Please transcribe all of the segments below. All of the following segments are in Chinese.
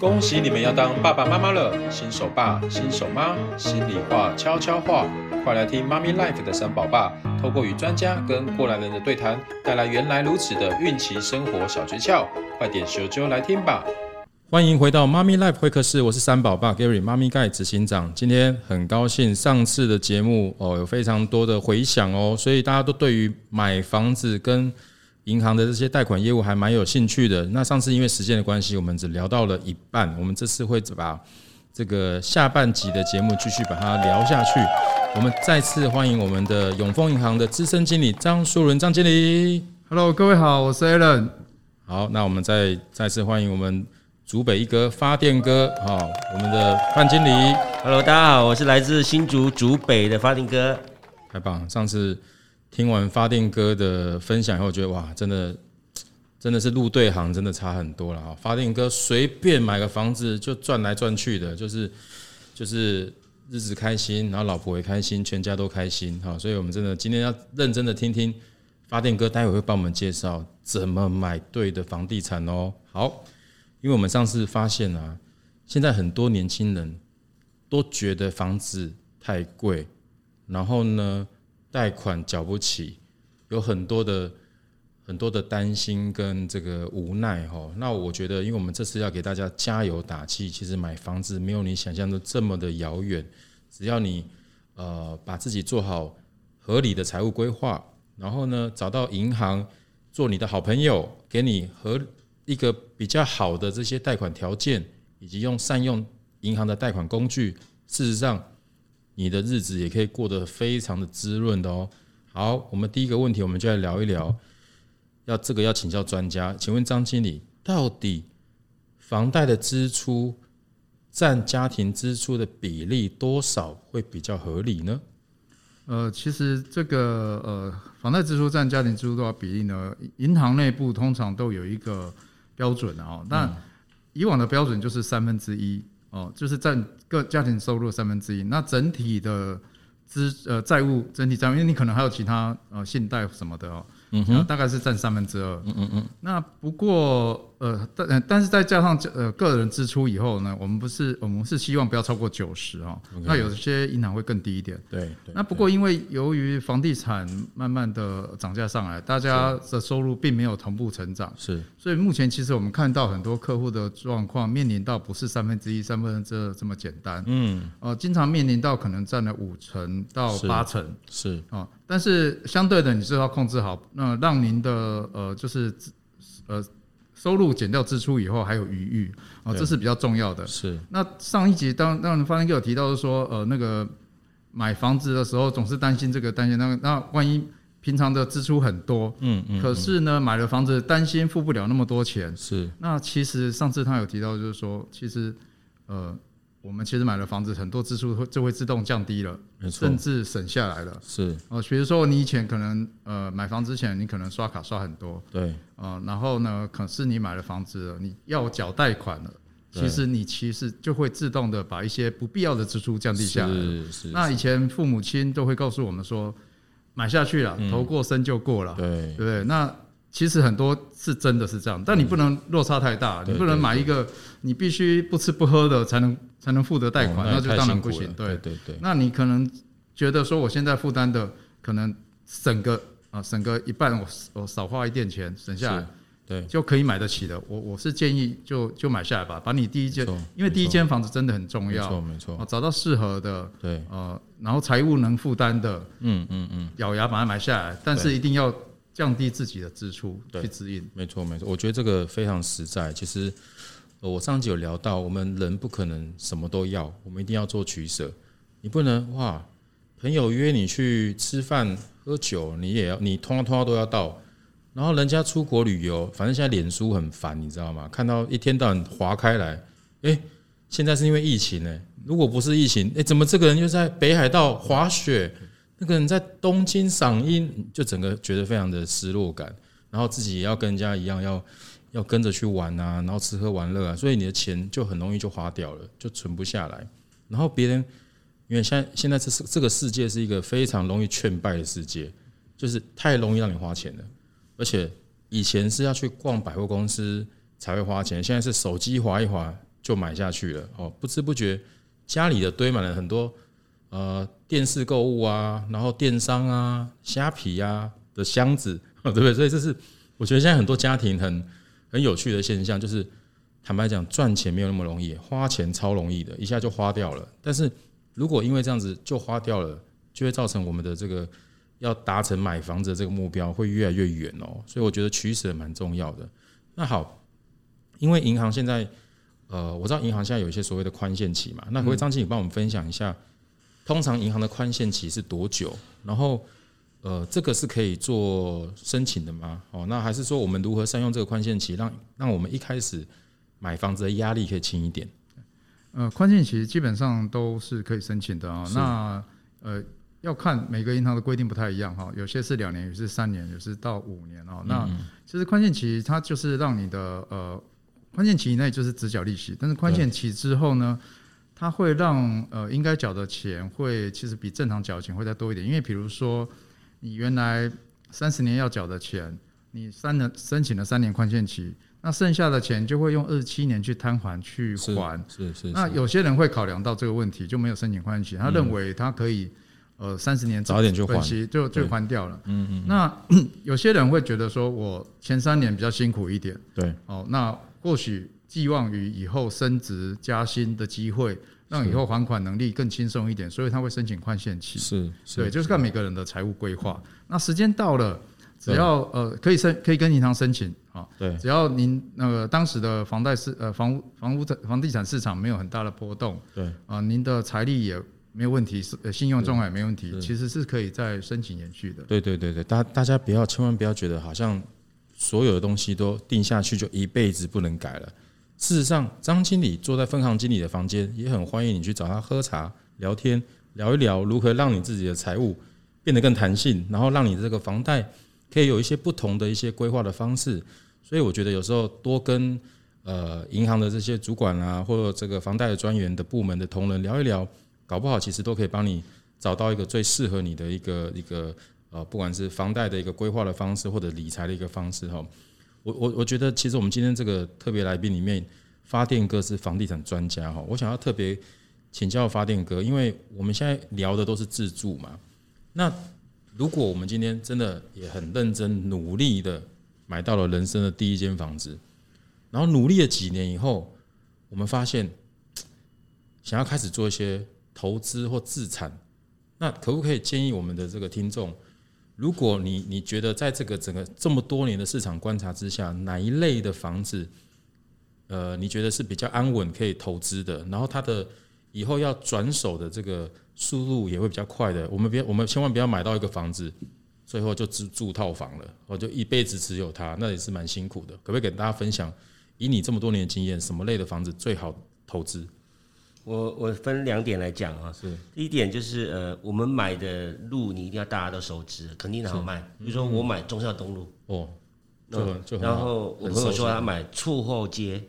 恭喜你们要当爸爸妈妈了，新手爸、新手妈，心里话、悄悄话，快来听妈咪 life 的三宝爸，透过与专家跟过来人的对谈，带来原来如此的孕期生活小诀窍，快点咻啾来听吧！欢迎回到妈咪 life 会客室，我是三宝爸 Gary，妈咪盖执行长。今天很高兴，上次的节目哦有非常多的回响哦，所以大家都对于买房子跟银行的这些贷款业务还蛮有兴趣的。那上次因为时间的关系，我们只聊到了一半。我们这次会把这个下半集的节目继续把它聊下去。我们再次欢迎我们的永丰银行的资深经理张淑伦张经理。Hello，各位好，我是 Alan。好，那我们再再次欢迎我们竹北一哥发电哥，好，我们的范经理。Hello，大家好，我是来自新竹竹北的发电哥。太棒，上次。听完发电哥的分享以后，觉得哇，真的真的是入对行，真的差很多了哈。发电哥随便买个房子就赚来赚去的，就是就是日子开心，然后老婆也开心，全家都开心哈。所以我们真的今天要认真的听听发电哥，待会会帮我们介绍怎么买对的房地产哦。好，因为我们上次发现啊，现在很多年轻人都觉得房子太贵，然后呢，贷款缴不起，有很多的很多的担心跟这个无奈哈。那我觉得，因为我们这次要给大家加油打气，其实买房子没有你想象的这么的遥远。只要你呃把自己做好合理的财务规划，然后呢找到银行做你的好朋友，给你和一个比较好的这些贷款条件，以及用善用银行的贷款工具，事实上。你的日子也可以过得非常的滋润的哦。好，我们第一个问题，我们就来聊一聊，要这个要请教专家，请问张经理，到底房贷的支出占家庭支出的比例多少会比较合理呢？呃，其实这个呃，房贷支出占家庭支出多少比例呢？银行内部通常都有一个标准啊，那以往的标准就是三分之一。哦，就是占各家庭收入三分之一。那整体的资呃债务整体债务，因为你可能还有其他呃信贷什么的哦。嗯哼，大概是占三分之二。嗯嗯嗯。那不过呃，但但是再加上呃个人支出以后呢，我们不是我们是希望不要超过九十哦。那有些银行会更低一点。对。那不过因为由于房地产慢慢的涨价上来，大家的收入并没有同步成长。是。所以目前其实我们看到很多客户的状况，面临到不是三分之一、三分之二这么简单。嗯。呃，经常面临到可能占了五成到八成。是。啊。但是相对的，你是要控制好，那让您的呃，就是呃收入减掉支出以后还有余裕啊，这是比较重要的。是。那上一集当当然发现给我提到说，呃，那个买房子的时候总是担心这个担心那个，那万一平常的支出很多，嗯嗯，可是呢买了房子担心付不了那么多钱，是。那其实上次他有提到就是说，其实呃。我们其实买了房子，很多支出会就会自动降低了，甚至省下来了。是哦，比如说你以前可能呃买房之前，你可能刷卡刷很多，对啊，然后呢，可是你买了房子了，你要缴贷款了，其实你其实就会自动的把一些不必要的支出降低下来。是是。那以前父母亲都会告诉我们说，买下去了，头过身就过了，对对对。那其实很多是真的是这样，但你不能落差太大，你不能买一个你必须不吃不喝的才能才能付得贷款，那就当然不行。对对对，那你可能觉得说我现在负担的可能省个啊省个一半，我我少花一点钱省下来，对，就可以买得起的。我我是建议就就买下来吧，把你第一间，因为第一间房子真的很重要，没错没错，找到适合的，对，呃，然后财务能负担的，嗯嗯嗯，咬牙把它买下来，但是一定要。降低自己的支出去指引，没错没错，我觉得这个非常实在。其实，我上集有聊到，我们人不可能什么都要，我们一定要做取舍。你不能哇，朋友约你去吃饭喝酒，你也要你通通通都要到。然后人家出国旅游，反正现在脸书很烦，你知道吗？看到一天到晚划开来，诶，现在是因为疫情呢。如果不是疫情，诶，怎么这个人又在北海道滑雪？那个人在东京赏樱，就整个觉得非常的失落感，然后自己也要跟人家一样，要要跟着去玩啊，然后吃喝玩乐啊，所以你的钱就很容易就花掉了，就存不下来。然后别人，因为现在现在这是这个世界是一个非常容易劝败的世界，就是太容易让你花钱了。而且以前是要去逛百货公司才会花钱，现在是手机滑一滑就买下去了哦，不知不觉家里的堆满了很多呃电视购物啊，然后电商啊、虾皮啊的箱子，对不对？所以这是我觉得现在很多家庭很很有趣的现象，就是坦白讲，赚钱没有那么容易，花钱超容易的，一下就花掉了。但是如果因为这样子就花掉了，就会造成我们的这个要达成买房子的这个目标会越来越远哦。所以我觉得取舍蛮重要的。那好，因为银行现在。呃，我知道银行现在有一些所谓的宽限期嘛，那可不可以张经理帮我们分享一下，通常银行的宽限期是多久？然后，呃，这个是可以做申请的吗？哦，那还是说我们如何善用这个宽限期，让让我们一开始买房子的压力可以轻一点？呃，宽限期基本上都是可以申请的啊。那呃，要看每个银行的规定不太一样哈，有些是两年，有些是三年，有些是到五年啊。那其实宽限期它就是让你的呃。宽限期以内就是只缴利息，但是宽限期之后呢，它会让呃应该缴的钱会其实比正常缴的钱会再多一点，因为比如说你原来三十年要缴的钱，你三年申请了三年宽限期，那剩下的钱就会用二十七年去摊还去还，是是，是。那有些人会考量到这个问题，就没有申请宽限期，他认为他可以呃三十年早点就还，就就还掉了。嗯嗯。那 有些人会觉得说我前三年比较辛苦一点，对，哦那。或许寄望于以后升职加薪的机会，让以后还款能力更轻松一点，所以他会申请宽限期。是，对，就是看每个人的财务规划。那时间到了，只要呃可以申，可以跟银行申请啊。对，只要您那个当时的房贷市呃房屋房屋的房地产市场没有很大的波动，对啊，您的财力也没有问题，是信用状况也没问题，其实是可以再申请延续的。对对对对，大大家不要千万不要觉得好像。所有的东西都定下去，就一辈子不能改了。事实上，张经理坐在分行经理的房间，也很欢迎你去找他喝茶、聊天，聊一聊如何让你自己的财务变得更弹性，然后让你这个房贷可以有一些不同的一些规划的方式。所以，我觉得有时候多跟呃银行的这些主管啊，或者这个房贷的专员的部门的同仁聊一聊，搞不好其实都可以帮你找到一个最适合你的一个一个。呃，不管是房贷的一个规划的方式，或者理财的一个方式，哈，我我我觉得，其实我们今天这个特别来宾里面，发电哥是房地产专家，哈，我想要特别请教发电哥，因为我们现在聊的都是自住嘛，那如果我们今天真的也很认真努力的买到了人生的第一间房子，然后努力了几年以后，我们发现想要开始做一些投资或自产，那可不可以建议我们的这个听众？如果你你觉得在这个整个这么多年的市场观察之下，哪一类的房子，呃，你觉得是比较安稳可以投资的，然后它的以后要转手的这个速度也会比较快的，我们别我们千万不要买到一个房子，最后就只住套房了，我就一辈子只有它，那也是蛮辛苦的。可不可以给大家分享，以你这么多年经验，什么类的房子最好投资？我我分两点来讲啊，是。第一点就是呃，我们买的路你一定要大家都熟知，肯定好卖。比如说我买中孝东路。哦，就然后我朋友说他买厝后街，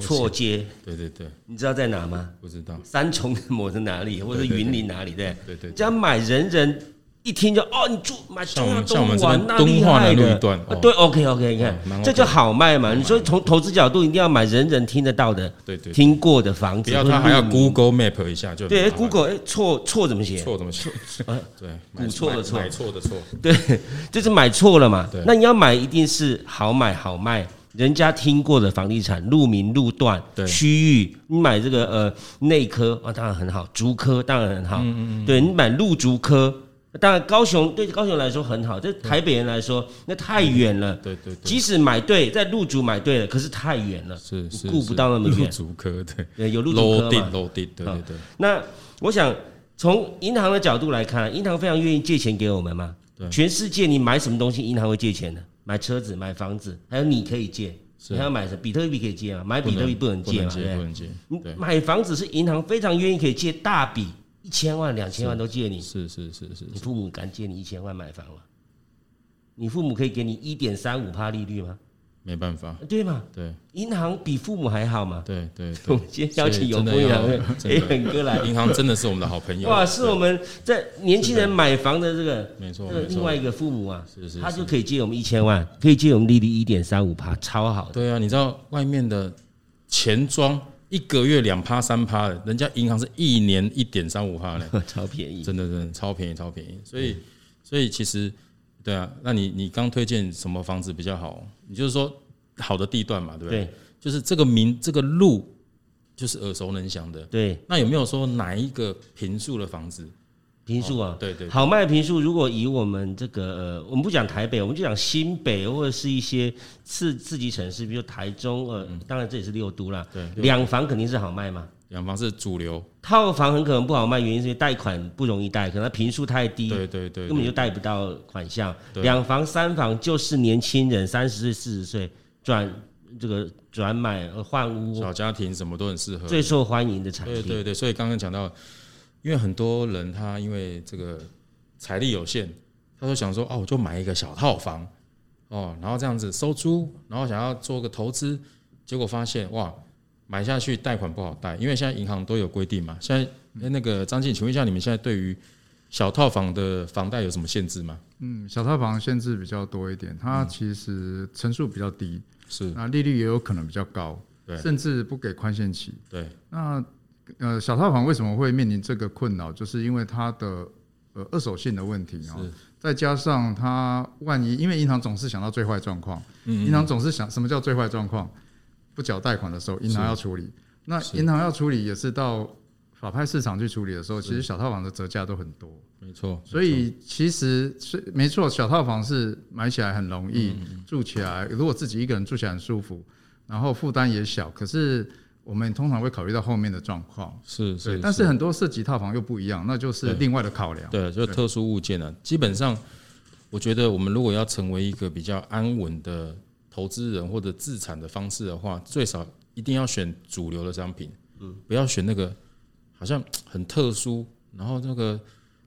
厝街，对对对，你知道在哪吗？不知道，三重某在哪里，或者云林哪里？对。对对，这样买人人。一听就哦，你住买中央东莞那厉害的，对，OK OK，你看这就好卖嘛。你说从投资角度，一定要买人人听得到的，对对，听过的房子，不要他还要 Google Map 一下就对，Google 哎，错错怎么写？错怎么写？对，古错的错，买错的错，对，就是买错了嘛。那你要买，一定是好买好卖，人家听过的房地产，路名路段区域，你买这个呃内科啊，当然很好，竹科当然很好，嗯嗯，对你买路竹科。当然，高雄对高雄来说很好，对台北人来说那太远了。对对，即使买对，在路竹买对了，可是太远了，是是顾不到那么远。路竹科对，对有路竹科嘛？楼地对对对。那我想从银行的角度来看，银行非常愿意借钱给我们嘛。对。全世界你买什么东西，银行会借钱的？买车子、买房子，还有你可以借。你还要买什么？比特币可以借吗？买比特币不能借嘛？对不对？买房子是银行非常愿意可以借大笔。一千万、两千万都借你，是是是是，你父母敢借你一千万买房吗？你父母可以给你一点三五趴利率吗？没办法，对嘛？对，银行比父母还好嘛？对对。我们今天邀请永丰银行的很哥来，银行真的是我们的好朋友。哇，是我们在年轻人买房的这个，没错，另外一个父母啊，是是，他就可以借我们一千万，可以借我们利率一点三五趴，超好的。对啊，你知道外面的钱庄一个月两趴三趴的，人家银行是一年一点三五趴嘞，超便宜，真的真的超便宜超便宜。所以所以其实对啊，那你你刚推荐什么房子比较好？你就是说好的地段嘛，对不对？对，就是这个名这个路就是耳熟能详的。对，那有没有说哪一个平数的房子？坪数啊，对对，好卖的坪数，如果以我们这个呃，我们不讲台北，我们就讲新北或者是一些次次级城市，比如台中，呃，当然这也是六都啦。对，两房肯定是好卖嘛，两房是主流，套房很可能不好卖，原因是因为贷款不容易贷，可能它坪数太低，对对对，根本就贷不到款项。两房三房就是年轻人三十岁四十岁转这个转买换屋，小家庭什么都很适合，最受欢迎的产品。对对对，所以刚刚讲到。因为很多人他因为这个财力有限，他就想说哦，我就买一个小套房哦，然后这样子收租，然后想要做个投资，结果发现哇，买下去贷款不好贷，因为现在银行都有规定嘛。现在那个张静，请问一下，你们现在对于小套房的房贷有什么限制吗？嗯，小套房限制比较多一点，它其实成数比较低，是那利率也有可能比较高，对，甚至不给宽限期，对，那。呃，小套房为什么会面临这个困扰？就是因为它的呃二手性的问题啊，再加上它万一，因为银行总是想到最坏状况，银行总是想什么叫最坏状况？不缴贷款的时候，银行要处理。那银行要处理也是到法拍市场去处理的时候，其实小套房的折价都很多。没错，所以其实是没错，小套房是买起来很容易，住起来如果自己一个人住起来很舒服，然后负担也小，可是。我们通常会考虑到后面的状况，是是，但是很多涉及套房又不一样，那就是另外的考量。对，就是特殊物件了。基本上，我觉得我们如果要成为一个比较安稳的投资人或者自产的方式的话，最少一定要选主流的商品，嗯，不要选那个好像很特殊，然后那个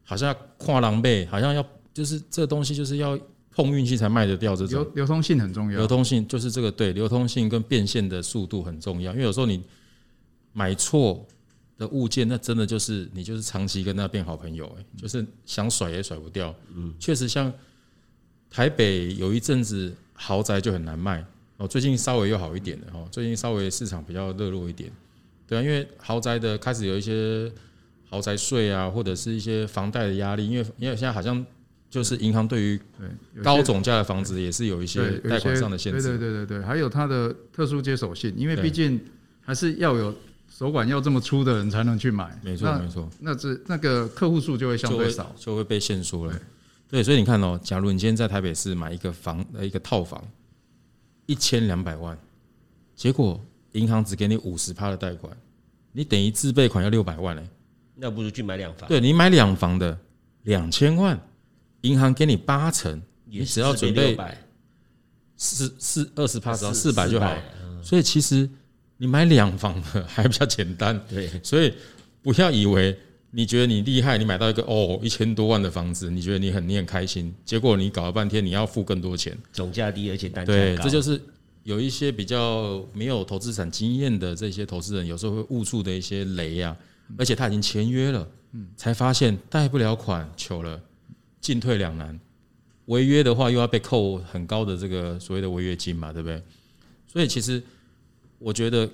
好像跨狼狈，好像要就是这东西就是要碰运气才卖得掉这种。流流通性很重要，流通性就是这个对，流通性跟变现的速度很重要，因为有时候你。买错的物件，那真的就是你就是长期跟他变好朋友，哎，就是想甩也甩不掉。嗯，确实像台北有一阵子豪宅就很难卖哦，最近稍微又好一点了哦，最近稍微市场比较热络一点。对啊，因为豪宅的开始有一些豪宅税啊，或者是一些房贷的压力，因为因为现在好像就是银行对于高总价的房子也是有一些贷款上的限制。对对对对对，还有它的特殊接手性，因为毕竟还是要有。手管要这么粗的人才能去买，没错没错，那这那个客户数就会相对少，就会，就会被限缩了。对，所以你看哦，假如你今天在台北市买一个房呃一个套房，一千两百万，结果银行只给你五十趴的贷款，你等于自备款要六百万嘞，那不如去买两房。对，你买两房的两千万，银行给你八成，你只要准备四四二十趴，只要四百就好。所以其实。你买两房的还比较简单，对，所以不要以为你觉得你厉害，你买到一个哦一千多万的房子，你觉得你很你很开心，结果你搞了半天你要付更多钱，总价低而且单价高，对，这就是有一些比较没有投资产经验的这些投资人有时候会误触的一些雷啊，而且他已经签约了，嗯，才发现贷不了款，糗了，进退两难，违约的话又要被扣很高的这个所谓的违约金嘛，对不对？所以其实。我觉得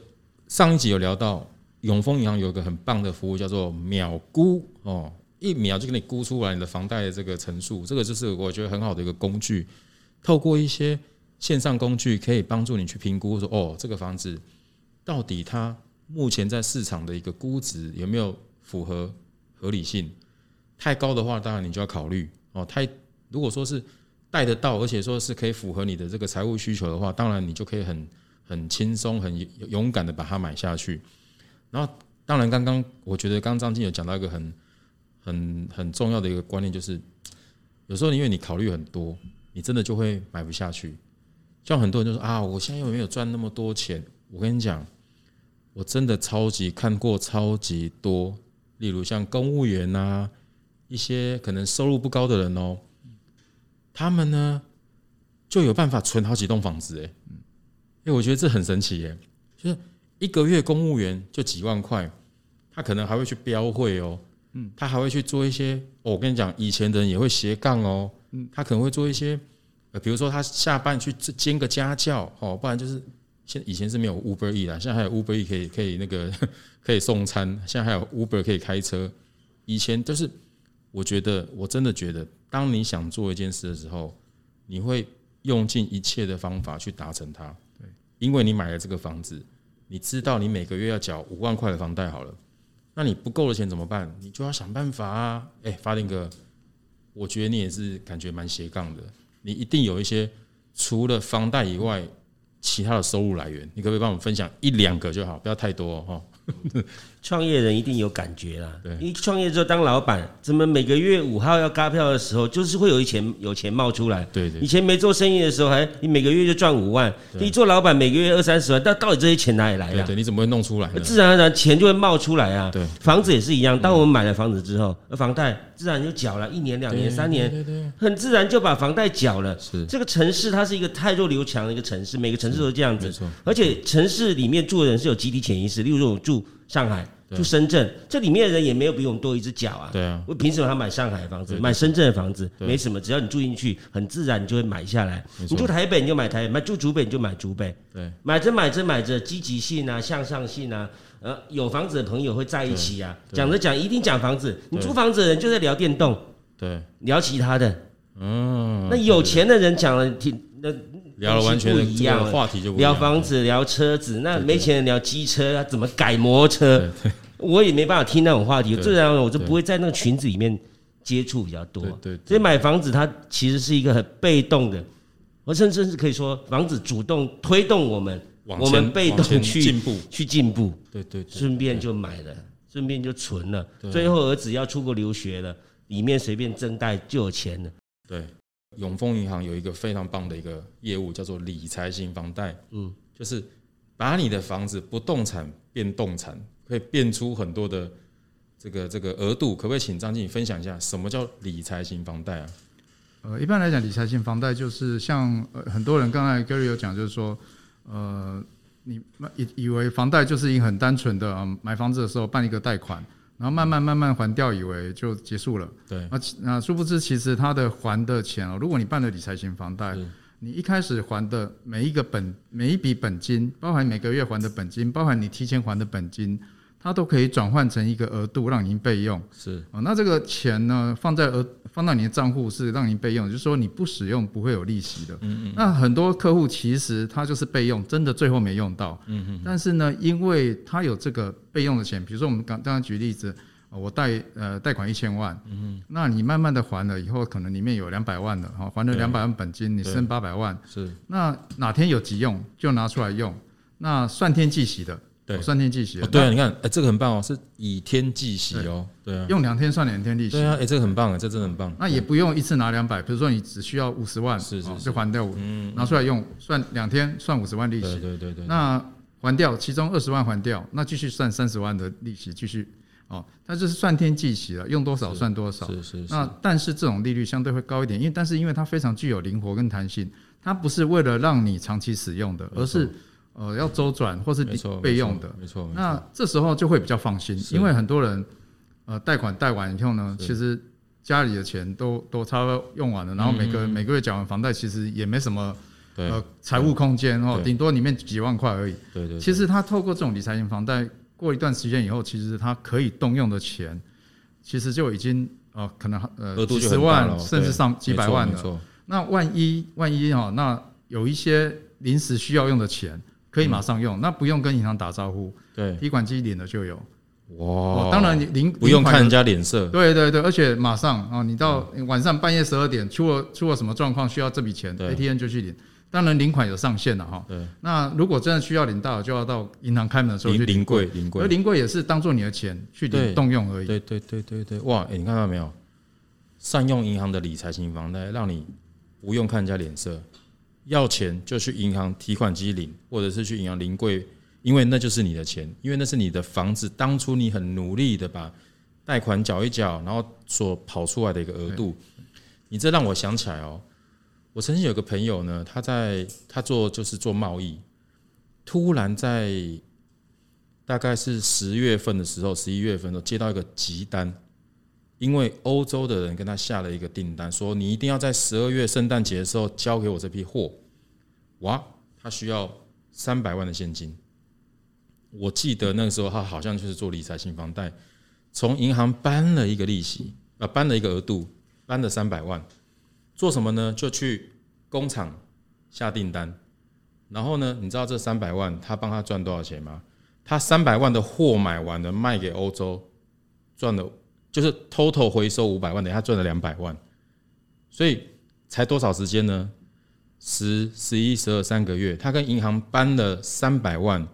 上一集有聊到永丰银行有一个很棒的服务，叫做秒估哦，一秒就给你估出来你的房贷的这个成数，这个就是我觉得很好的一个工具。透过一些线上工具，可以帮助你去评估说，哦，这个房子到底它目前在市场的一个估值有没有符合合理性？太高的话，当然你就要考虑哦。太如果说是贷得到，而且说是可以符合你的这个财务需求的话，当然你就可以很。很轻松、很勇敢的把它买下去，然后当然，刚刚我觉得刚张静有讲到一个很、很、很重要的一个观念，就是有时候因为你考虑很多，你真的就会买不下去。像很多人就说啊，我现在又没有赚那么多钱。我跟你讲，我真的超级看过超级多，例如像公务员啊，一些可能收入不高的人哦，他们呢就有办法存好几栋房子诶。因为我觉得这很神奇耶，就是一个月公务员就几万块，他可能还会去标会哦，嗯，他还会去做一些，我跟你讲，以前的人也会斜杠哦，嗯，他可能会做一些，呃，比如说他下班去兼个家教哦，不然就是现以前是没有 Uber E 啦，现在还有 Uber E 可以可以那个 可以送餐，现在还有 Uber 可以开车。以前就是我觉得我真的觉得，当你想做一件事的时候，你会用尽一切的方法去达成它。对，因为你买了这个房子，你知道你每个月要缴五万块的房贷好了，那你不够的钱怎么办？你就要想办法啊！哎，发定哥，我觉得你也是感觉蛮斜杠的，你一定有一些除了房贷以外。其他的收入来源，你可不可以帮我们分享一两个就好，不要太多哈。创业人一定有感觉啦，对，你创业之后当老板，怎么每个月五号要嘎票的时候，就是会有一钱有钱冒出来。对对，以前没做生意的时候，还你每个月就赚五万，你做老板每个月二三十万，但到底这些钱哪里来的？对，你怎么会弄出来？自然而然钱就会冒出来啊。对，房子也是一样，当我们买了房子之后，房贷自然就缴了，一年、两年、三年，对对，很自然就把房贷缴了。是这个城市，它是一个太弱留强的一个城市，每个城市都是这样子。而且城市里面住的人是有集体潜意识，例如说我住。上海住深圳，这里面的人也没有比我们多一只脚啊。对啊，我凭什么他买上海的房子，买深圳的房子？没什么，只要你住进去，很自然你就会买下来。你住台北你就买台北，买住竹北你就买竹北。对，买着买着买着，积极性啊，向上性啊，呃，有房子的朋友会在一起啊。讲着讲一定讲房子，你租房子的人就在聊电动，对，聊其他的。嗯，那有钱的人讲了挺那。聊了完全不一样的话题，就聊房子、聊车子。那没钱人聊机车，怎么改摩托车？我也没办法听那种话题。自然我就不会在那个群子里面接触比较多。对，所以买房子它其实是一个很被动的，我甚至是可以说，房子主动推动我们，我们被动去进步，去进步。对对，顺便就买了，顺便就存了。最后儿子要出国留学了，里面随便增贷就有钱了。对。永丰银行有一个非常棒的一个业务，叫做理财型房贷。嗯，就是把你的房子不动产变动产，可以变出很多的这个这个额度。可不可以请张经理分享一下，什么叫理财型房贷啊？呃，一般来讲，理财型房贷就是像呃很多人刚才 Gary 有讲，就是说，呃，你以以为房贷就是一个很单纯的，嗯，买房子的时候办一个贷款。然后慢慢慢慢还掉，以为就结束了。对，那那殊不知，其实他的还的钱哦，如果你办了理财型房贷，你一开始还的每一个本每一笔本金，包含每个月还的本金，包含你提前还的本金。它都可以转换成一个额度，让您备用。是啊，那这个钱呢，放在额放到你的账户是让您备用，就是说你不使用不会有利息的。嗯嗯。那很多客户其实他就是备用，真的最后没用到。嗯嗯。但是呢，因为他有这个备用的钱，比如说我们刚刚举例子，我贷呃贷款一千万，嗯嗯。那你慢慢的还了以后，可能里面有两百万的哈，还了两百万本金，你剩八百万。是。那哪天有急用就拿出来用，那算天计息的。对，算天计息。对啊，你看，哎，这个很棒哦，是以天计息哦。对啊，用两天算两天利息。对啊，哎，这个很棒啊，这真的很棒。那也不用一次拿两百，比如说你只需要五十万，是是，就还掉五，拿出来用，算两天算五十万利息。对对对。那还掉其中二十万还掉，那继续算三十万的利息，继续哦，它就是算天计息了，用多少算多少。是是。那但是这种利率相对会高一点，因为但是因为它非常具有灵活跟弹性，它不是为了让你长期使用的，而是。呃，要周转或是备用的，没错。那这时候就会比较放心，因为很多人，呃，贷款贷完以后呢，其实家里的钱都都差不多用完了，然后每个每个月缴完房贷，其实也没什么呃财务空间哦，顶多里面几万块而已。对对。其实他透过这种理财型房贷，过一段时间以后，其实他可以动用的钱，其实就已经呃可能呃几十万甚至上几百万了。那万一万一哈，那有一些临时需要用的钱。可以马上用，那不用跟银行打招呼，对，提款机领了就有。哇，当然你领不用看人家脸色，对对对，而且马上啊，你到晚上半夜十二点出了出了什么状况需要这笔钱，ATM 就去领。当然领款有上限了哈。对，那如果真的需要领到，就要到银行开门的时候去领柜，领柜，而领柜也是当做你的钱去领动用而已。对对对对对，哇，哎，你看到没有？善用银行的理财型房贷，让你不用看人家脸色。要钱就去银行提款机领，或者是去银行临柜，因为那就是你的钱，因为那是你的房子，当初你很努力的把贷款缴一缴，然后所跑出来的一个额度。你这让我想起来哦，我曾经有个朋友呢，他在他做就是做贸易，突然在大概是十月份的时候，十一月份的接到一个急单。因为欧洲的人跟他下了一个订单，说你一定要在十二月圣诞节的时候交给我这批货。哇，他需要三百万的现金。我记得那个时候他好像就是做理财型房贷，从银行搬了一个利息啊，搬了一个额度，搬了三百万，做什么呢？就去工厂下订单，然后呢，你知道这三百万他帮他赚多少钱吗？他三百万的货买完了，卖给欧洲，赚了就是 total 回收五百万，等下赚了两百万，所以才多少时间呢？十、十一、十二三个月，他跟银行搬了三百万。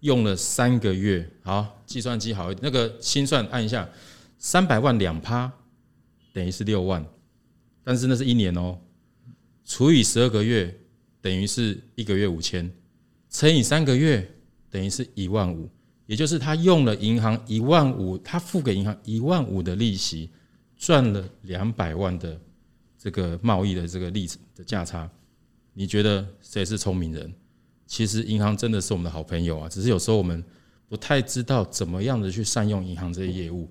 用了三个月，好，计算机好一点，那个心算按一下，三百万两趴等于是六万，但是那是一年哦，除以十二个月等于是一个月五千，乘以三个月等于是一万五，也就是他用了银行一万五，他付给银行一万五的利息，赚了两百万的这个贸易的这个利的价差，你觉得谁是聪明人？其实银行真的是我们的好朋友啊，只是有时候我们不太知道怎么样的去善用银行这些业务。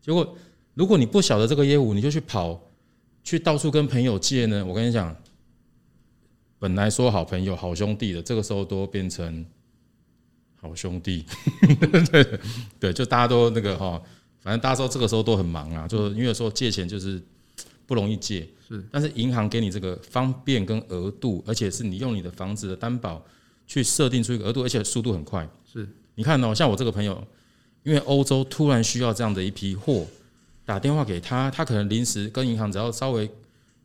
结果，如果你不晓得这个业务，你就去跑，去到处跟朋友借呢。我跟你讲，本来说好朋友、好兄弟的，这个时候都变成好兄弟。对对，就大家都那个哈，反正大家说这个时候都很忙啊，就是因为说借钱就是不容易借。是，但是银行给你这个方便跟额度，而且是你用你的房子的担保。去设定出一个额度，而且速度很快。是，你看哦，像我这个朋友，因为欧洲突然需要这样的一批货，打电话给他，他可能临时跟银行只要稍微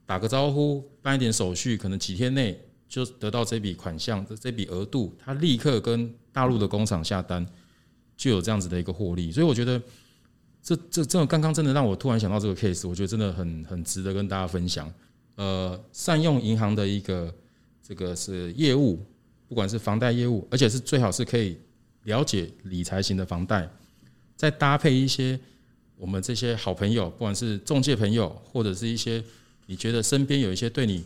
打个招呼，办一点手续，可能几天内就得到这笔款项的这笔额度，他立刻跟大陆的工厂下单，就有这样子的一个获利。所以我觉得这这这刚刚真的让我突然想到这个 case，我觉得真的很很值得跟大家分享。呃，善用银行的一个这个是业务。不管是房贷业务，而且是最好是可以了解理财型的房贷，再搭配一些我们这些好朋友，不管是中介朋友，或者是一些你觉得身边有一些对你，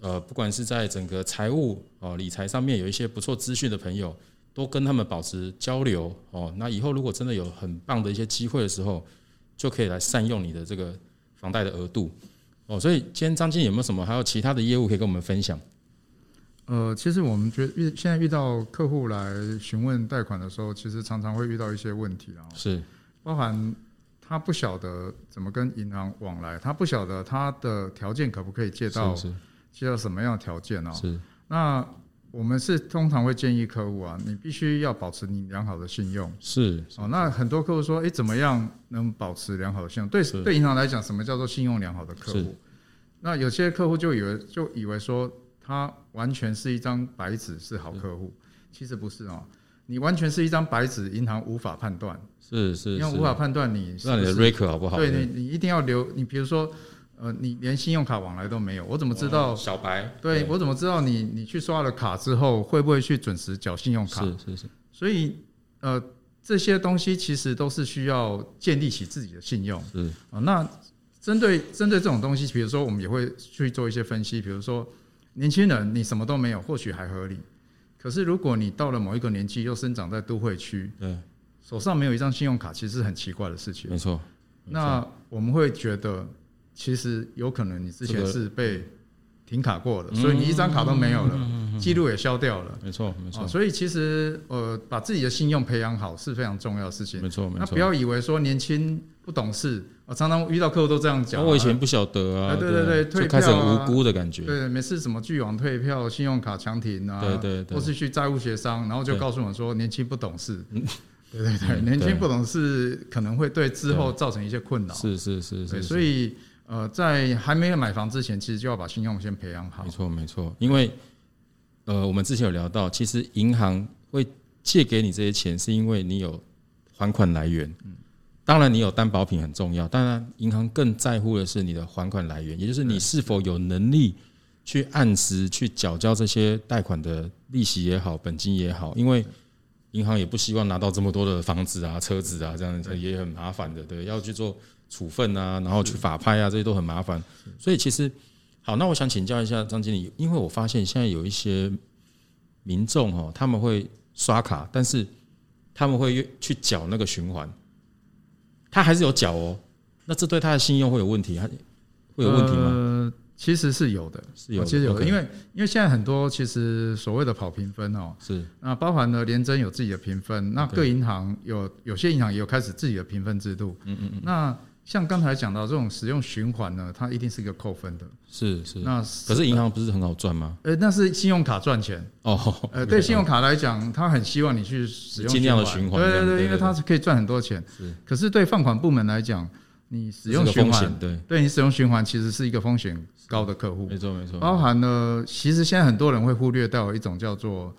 呃，不管是在整个财务哦理财上面有一些不错资讯的朋友，都跟他们保持交流哦。那以后如果真的有很棒的一些机会的时候，就可以来善用你的这个房贷的额度哦。所以今天张经理有没有什么还有其他的业务可以跟我们分享？呃，其实我们觉得遇现在遇到客户来询问贷款的时候，其实常常会遇到一些问题啊，是包含他不晓得怎么跟银行往来，他不晓得他的条件可不可以借到，借到什么样的条件呢？是那我们是通常会建议客户啊，你必须要保持你良好的信用。是哦，那很多客户说，哎，怎么样能保持良好的信用？对对，银行来讲，什么叫做信用良好的客户？那有些客户就以为就以为说。他完全是一张白纸，是好客户，其实不是哦。你完全是一张白纸，银行无法判断，是是，因为无法判断你是，是，那你的 record 好不好？对你，你一定要留。你比如说，呃，你连信用卡往来都没有，我怎么知道？小白，对，我怎么知道你你去刷了卡之后会不会去准时缴信用卡？是是是。所以，呃，这些东西其实都是需要建立起自己的信用。嗯啊，那针对针对这种东西，比如说我们也会去做一些分析，比如说。年轻人，你什么都没有，或许还合理。可是，如果你到了某一个年纪，又生长在都会区，对，手上没有一张信用卡，其实是很奇怪的事情。没错。那我们会觉得，其实有可能你之前是被停卡过的，所以你一张卡都没有了，记录也消掉了。没错，没错。所以其实，呃，把自己的信用培养好是非常重要的事情。没错，没错。那不要以为说年轻不懂事。我常常遇到客户都这样讲，我以前不晓得啊，对对对，退票啊，就开始无辜的感觉，对，每次什么拒网退票、信用卡强停啊，对对对，或是去债务协商，然后就告诉我说年轻不懂事，对对对，年轻不懂事可能会对之后造成一些困扰，是是是是，所以呃，在还没有买房之前，其实就要把信用先培养好，没错没错，因为呃，我们之前有聊到，其实银行会借给你这些钱，是因为你有还款来源，嗯。当然，你有担保品很重要。当然，银行更在乎的是你的还款来源，也就是你是否有能力去按时去缴交这些贷款的利息也好，本金也好。因为银行也不希望拿到这么多的房子啊、车子啊，这样子也很麻烦的。对，要去做处分啊，然后去法拍啊，这些都很麻烦。所以，其实好，那我想请教一下张经理，因为我发现现在有一些民众哦，他们会刷卡，但是他们会去缴那个循环。他还是有缴哦，那这对他的信用会有问题？他会有问题吗？呃，其实是有的，是有的，其实有的因为因为现在很多其实所谓的跑评分哦，是那包含了联征有自己的评分，那各银行有有些银行也有开始自己的评分制度，嗯嗯嗯。那像刚才讲到这种使用循环呢，它一定是一个扣分的，是是。那可是银行不是很好赚吗？呃，那是信用卡赚钱。哦，呃，对信用卡来讲，他很希望你去使用尽量的循环，对对对，因为它是可以赚很多钱，是。可是对放款部门来讲，你使用循环，对，对你使用循环其实是一个风险高的客户，没错没错。包含了，其实现在很多人会忽略到一种叫做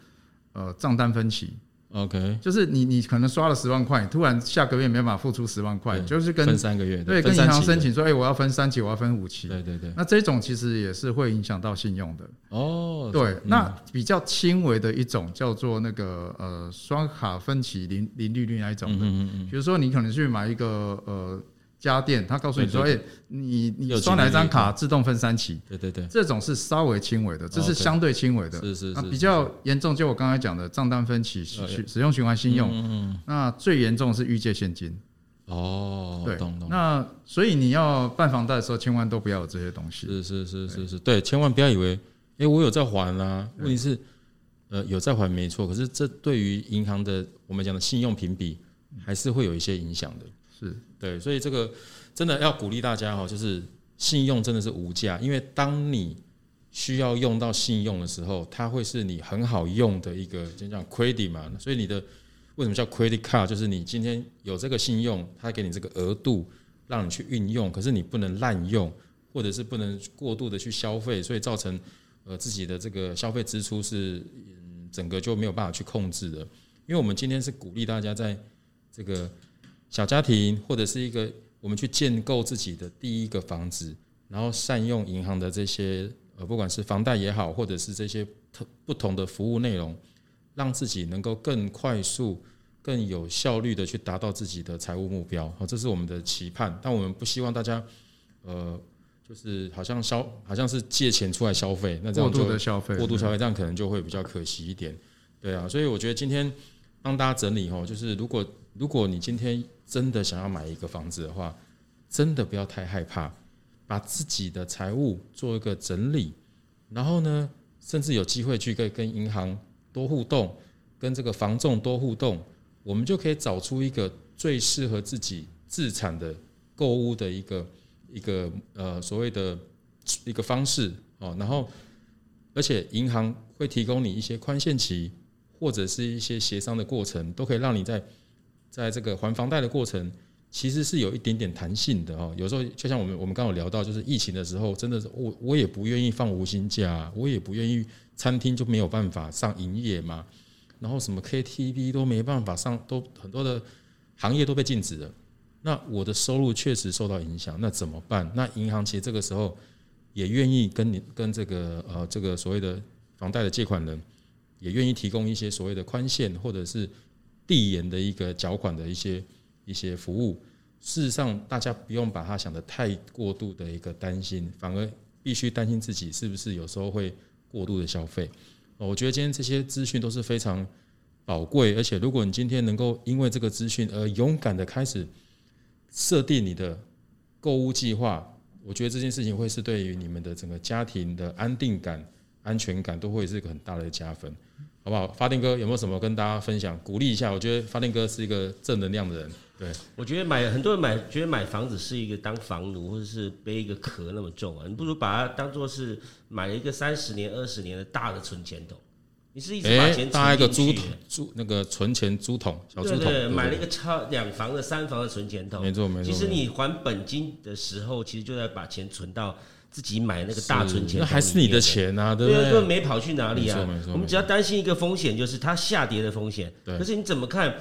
呃账单分期，OK，就是你你可能刷了十万块，突然下个月没办法付出十万块，就是跟分三个月，对，跟银行申请说，哎，我要分三期，我要分五期，对对对。那这种其实也是会影响到信用的哦。对，那比较轻微的一种叫做那个呃刷卡分期零零利率那一种的，嗯嗯，比如说你可能去买一个呃。家电，他告诉你说：“哎，你你刷哪张卡自动分三期？”对对对，这种是稍微轻微的，这是相对轻微的。是是是，比较严重，就我刚才讲的账单分期、使使用循环信用。嗯，那最严重是预借现金。哦，对，那所以你要办房贷的时候，千万都不要有这些东西。是是是是是，对，千万不要以为，哎，我有在还啊。问题是，呃，有在还没错，可是这对于银行的我们讲的信用评比，还是会有一些影响的。是对，所以这个真的要鼓励大家哈，就是信用真的是无价，因为当你需要用到信用的时候，它会是你很好用的一个，就像 credit 嘛。所以你的为什么叫 credit card？就是你今天有这个信用，它给你这个额度让你去运用，可是你不能滥用，或者是不能过度的去消费，所以造成呃自己的这个消费支出是嗯整个就没有办法去控制的。因为我们今天是鼓励大家在这个。小家庭或者是一个我们去建构自己的第一个房子，然后善用银行的这些呃，不管是房贷也好，或者是这些特不同的服务内容，让自己能够更快速、更有效率的去达到自己的财务目标。好，这是我们的期盼。但我们不希望大家呃，就是好像消，好像是借钱出来消费，那这样就过度的消费，过度消费，这样可能就会比较可惜一点。对啊，所以我觉得今天帮大家整理哦，就是如果如果你今天真的想要买一个房子的话，真的不要太害怕，把自己的财务做一个整理，然后呢，甚至有机会去跟跟银行多互动，跟这个房仲多互动，我们就可以找出一个最适合自己资产的购物的一个一个呃所谓的一个方式哦，然后而且银行会提供你一些宽限期或者是一些协商的过程，都可以让你在。在这个还房贷的过程，其实是有一点点弹性的哦。有时候就像我们我们刚刚有聊到，就是疫情的时候，真的是我我也不愿意放无薪假，我也不愿意餐厅就没有办法上营业嘛。然后什么 KTV 都没办法上，都很多的行业都被禁止了。那我的收入确实受到影响，那怎么办？那银行其实这个时候也愿意跟你跟这个呃这个所谓的房贷的借款人，也愿意提供一些所谓的宽限或者是。递延的一个缴款的一些一些服务，事实上大家不用把它想得太过度的一个担心，反而必须担心自己是不是有时候会过度的消费。我觉得今天这些资讯都是非常宝贵，而且如果你今天能够因为这个资讯而勇敢的开始设定你的购物计划，我觉得这件事情会是对于你们的整个家庭的安定感、安全感都会是一个很大的加分。好不好？发电哥有没有什么跟大家分享、鼓励一下？我觉得发电哥是一个正能量的人。对，我觉得买很多人买，觉得买房子是一个当房奴，或者是背一个壳那么重啊。你不如把它当做是买了一个三十年、二十年的大的存钱筒。你是一直把钱搭一个猪桶猪那个存钱猪桶，小猪桶。对，买了一个超两房的、三房的存钱筒。没错没错。其实你还本金的时候，其实就在把钱存到。自己买那个大存钱，那还是你的钱啊，对不对？对，没跑去哪里啊？我们只要担心一个风险，就是它下跌的风险。可是你怎么看？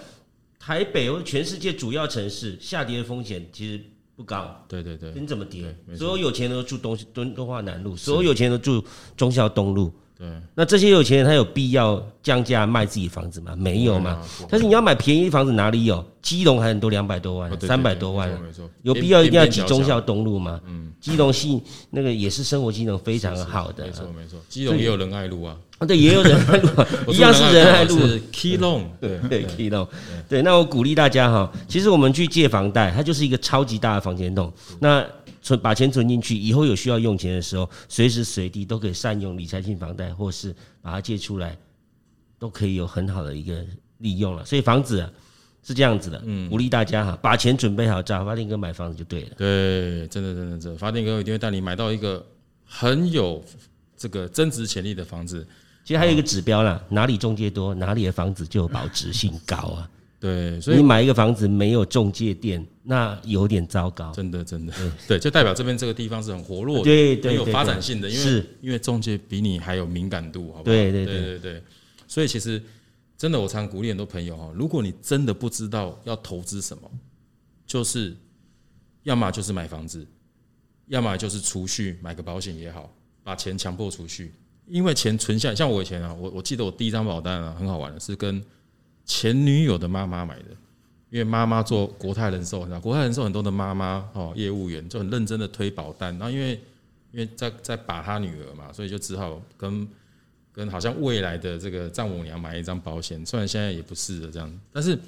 台北或全世界主要城市下跌的风险其实不高。对对对。你怎么跌？所有有钱人都住东敦敦化南路，所有有钱人都住忠孝东路。对，那这些有钱人他有必要降价卖自己房子吗？没有嘛。但是你要买便宜房子哪里有？基隆还很多两百多万，三百多万，有必要一定要挤忠孝东路吗？嗯，基隆系那个也是生活机能非常好的，没错没错。基隆也有仁爱路啊，对，也有仁 爱路，一样是仁爱路。Key Long，对对 Key Long，对。那我鼓励大家哈，其实我们去借房贷，它就是一个超级大的房间洞。那存把钱存进去，以后有需要用钱的时候，随时随地都可以善用理财性房贷，或是把它借出来，都可以有很好的一个利用了。所以房子啊，是这样子的，嗯，鼓励大家哈，把钱准备好，找发电哥买房子就对了。对，真的真的真的，发电哥一定会带你买到一个很有这个增值潜力的房子。其实还有一个指标啦，哪里中介多，哪里的房子就有保值性高啊。对，所以你买一个房子没有中介店，那有点糟糕。真的，真的，对，就代表这边这个地方是很活络的，对，对，很有发展性的，因为是因为中介比你还有敏感度，好不好？对，对，对，对，对。所以其实真的，我常鼓励很多朋友哈，如果你真的不知道要投资什么，就是要么就是买房子，要么就是储蓄，买个保险也好，把钱强迫储蓄，因为钱存下来，像我以前啊，我我记得我第一张保单啊，很好玩的，是跟。前女友的妈妈买的，因为妈妈做国泰人寿，你知道国泰人寿很多的妈妈哦，业务员就很认真的推保单，然后因为因为在在把他女儿嘛，所以就只好跟跟好像未来的这个丈母娘买一张保险，虽然现在也不是了这样，但是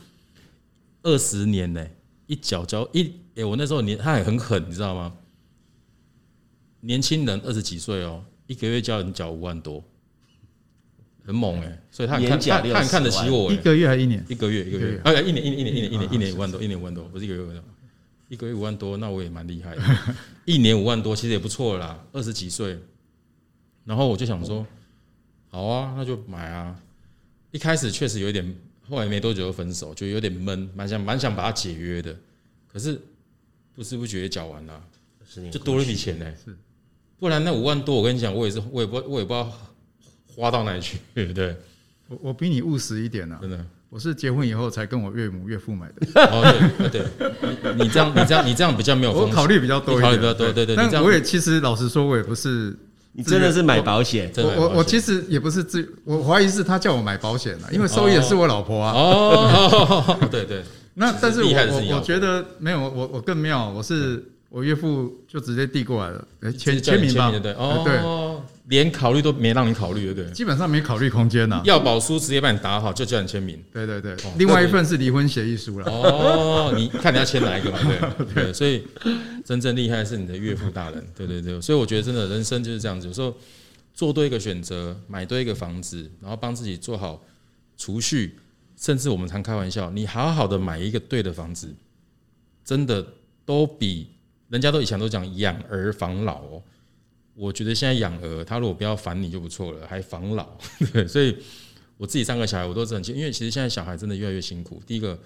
二十年呢，一缴交一哎，我那时候年他也很狠，你知道吗？年轻人二十几岁哦，一个月交人缴五万多。很猛哎，所以他很看他他很看得起我。一个月还是一年？一个月一个月，哎，一年一年一年一年一年一年五万多，一年五万多，不是一个月五万多，一个月五万多，那我也蛮厉害的。一年五万多，其实也不错啦，二十几岁。然后我就想说，好啊，那就买啊。一开始确实有一点，后来没多久就分手，就有点闷，蛮想蛮想把它解约的。可是不知不觉也缴完了，就多了一笔钱呢。是，不然那五万多，我跟你讲，我也是，我也不我也不知道。花到哪里去？对，我我比你务实一点呢、啊。真的，我是结婚以后才跟我岳母岳父买的。哦，对对，你你这样你这样你这样比较没有，我考虑比较多一点，考虑比较多。对对，但我也其实老实说，我也不是，你真的是买保险。我我我其实也不是自，我怀疑是他叫我买保险的，因为受益也是我老婆啊。哦，对 对。那但是我我觉得没有，我我更妙，我是我岳父就直接递过来了，签签名吧。对哦，对。连考虑都没让你考虑，对不对？基本上没考虑空间呐。要保书直接帮你打好，就叫你签名。对对对，另外一份是离婚协议书了。哦，你看你要签哪一个嘛？对 对，所以真正厉害是你的岳父大人。对对对，所以我觉得真的人生就是这样子，有时候做对一个选择，买对一个房子，然后帮自己做好储蓄，甚至我们常开玩笑，你好好的买一个对的房子，真的都比人家都以前都讲养儿防老哦。我觉得现在养儿，他如果不要烦你就不错了，还防老，对，所以我自己三个小孩，我都是很清，因为其实现在小孩真的越来越辛苦。第一个，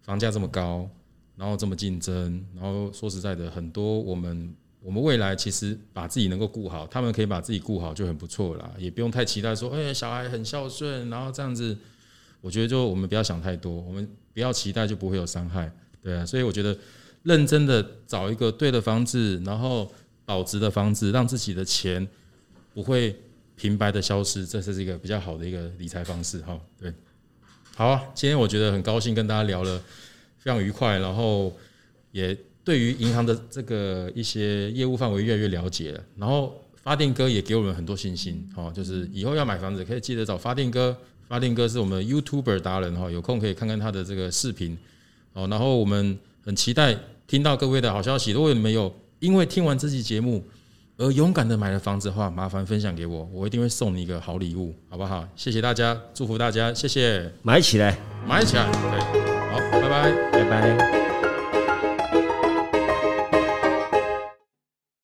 房价这么高，然后这么竞争，然后说实在的，很多我们我们未来其实把自己能够顾好，他们可以把自己顾好就很不错了，也不用太期待说，哎，小孩很孝顺，然后这样子，我觉得就我们不要想太多，我们不要期待就不会有伤害，对啊，所以我觉得认真的找一个对的房子，然后。保值的房子，让自己的钱不会平白的消失，这是一个比较好的一个理财方式哈。对，好啊，今天我觉得很高兴跟大家聊了，非常愉快，然后也对于银行的这个一些业务范围越来越了解了。然后发电哥也给我们很多信心，哈，就是以后要买房子可以记得找发电哥，发电哥是我们 YouTuber 达人哈，有空可以看看他的这个视频。哦，然后我们很期待听到各位的好消息，如果你们有。因为听完这期节目而勇敢的买了房子的话，麻烦分享给我，我一定会送你一个好礼物，好不好？谢谢大家，祝福大家，谢谢，买起来，买起来，对，好，拜拜，拜拜。